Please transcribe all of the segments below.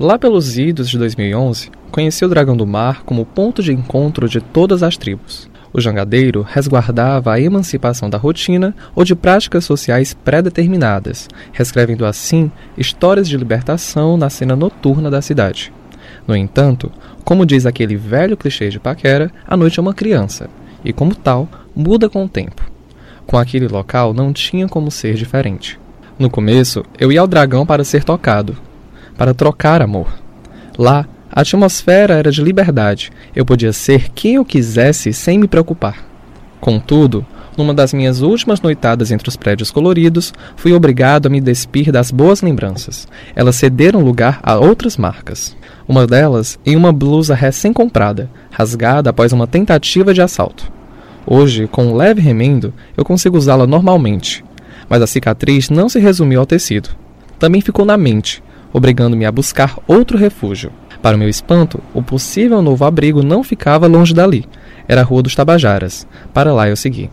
Lá pelos idos de 2011, conheci o Dragão do Mar como ponto de encontro de todas as tribos. O jangadeiro resguardava a emancipação da rotina ou de práticas sociais pré-determinadas, reescrevendo assim histórias de libertação na cena noturna da cidade. No entanto, como diz aquele velho clichê de paquera, a noite é uma criança, e como tal, muda com o tempo. Com aquele local não tinha como ser diferente. No começo, eu ia ao dragão para ser tocado, para trocar amor. Lá, a atmosfera era de liberdade. Eu podia ser quem eu quisesse sem me preocupar. Contudo, numa das minhas últimas noitadas entre os prédios coloridos, fui obrigado a me despir das boas lembranças. Elas cederam lugar a outras marcas. Uma delas em uma blusa recém-comprada, rasgada após uma tentativa de assalto. Hoje, com um leve remendo, eu consigo usá-la normalmente, mas a cicatriz não se resumiu ao tecido. Também ficou na mente, obrigando-me a buscar outro refúgio. Para o meu espanto, o possível novo abrigo não ficava longe dali. Era a Rua dos Tabajaras. Para lá eu segui.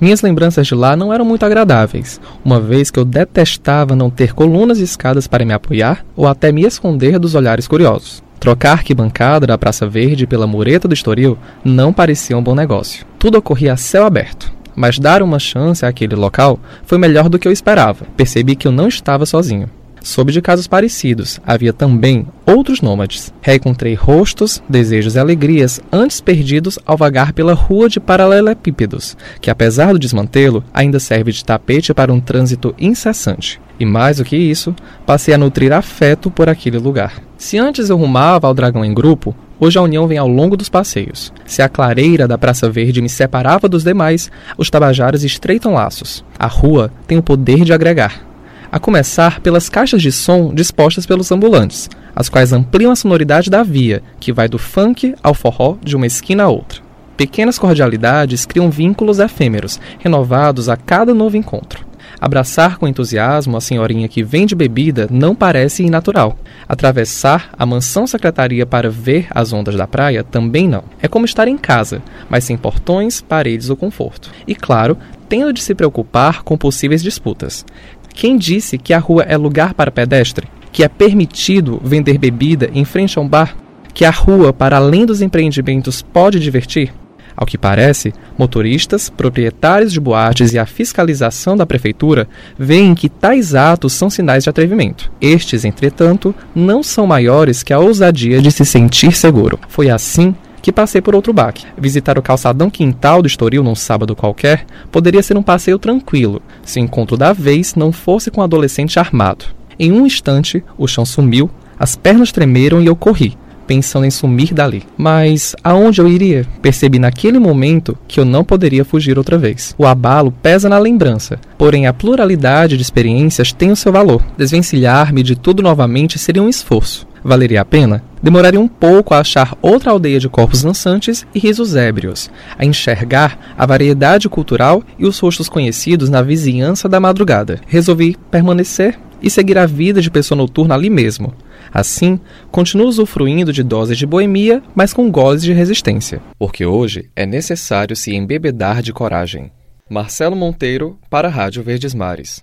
Minhas lembranças de lá não eram muito agradáveis, uma vez que eu detestava não ter colunas e escadas para me apoiar ou até me esconder dos olhares curiosos. Trocar arquibancada da Praça Verde pela mureta do Estoril não parecia um bom negócio. Tudo ocorria a céu aberto mas dar uma chance àquele local foi melhor do que eu esperava. Percebi que eu não estava sozinho. Soube de casos parecidos. Havia também outros nômades. Reencontrei rostos, desejos e alegrias antes perdidos ao vagar pela rua de paralelepípedos, que apesar do desmantelo, ainda serve de tapete para um trânsito incessante. E mais do que isso, passei a nutrir afeto por aquele lugar. Se antes eu rumava ao dragão em grupo, hoje a união vem ao longo dos passeios. Se a clareira da Praça Verde me separava dos demais, os tabajaras estreitam laços. A rua tem o poder de agregar. A começar pelas caixas de som dispostas pelos ambulantes, as quais ampliam a sonoridade da via, que vai do funk ao forró de uma esquina a outra. Pequenas cordialidades criam vínculos efêmeros, renovados a cada novo encontro. Abraçar com entusiasmo a senhorinha que vende bebida não parece inatural. Atravessar a mansão secretaria para ver as ondas da praia também não. É como estar em casa, mas sem portões, paredes ou conforto. E claro, tendo de se preocupar com possíveis disputas. Quem disse que a rua é lugar para pedestre? Que é permitido vender bebida em frente a um bar? Que a rua, para além dos empreendimentos, pode divertir? Ao que parece, motoristas, proprietários de boates e a fiscalização da prefeitura veem que tais atos são sinais de atrevimento. Estes, entretanto, não são maiores que a ousadia de se sentir seguro. Foi assim que passei por outro baque. Visitar o calçadão quintal do Estoril num sábado qualquer poderia ser um passeio tranquilo, se o encontro da vez não fosse com um adolescente armado. Em um instante, o chão sumiu, as pernas tremeram e eu corri, pensando em sumir dali. Mas aonde eu iria? Percebi naquele momento que eu não poderia fugir outra vez. O abalo pesa na lembrança, porém a pluralidade de experiências tem o seu valor. Desvencilhar-me de tudo novamente seria um esforço. Valeria a pena? Demoraria um pouco a achar outra aldeia de corpos dançantes e risos ébrios, a enxergar a variedade cultural e os rostos conhecidos na vizinhança da madrugada. Resolvi permanecer e seguir a vida de pessoa noturna ali mesmo. Assim, continuo usufruindo de doses de boemia, mas com gozes de resistência. Porque hoje é necessário se embebedar de coragem. Marcelo Monteiro, para a Rádio Verdes Mares.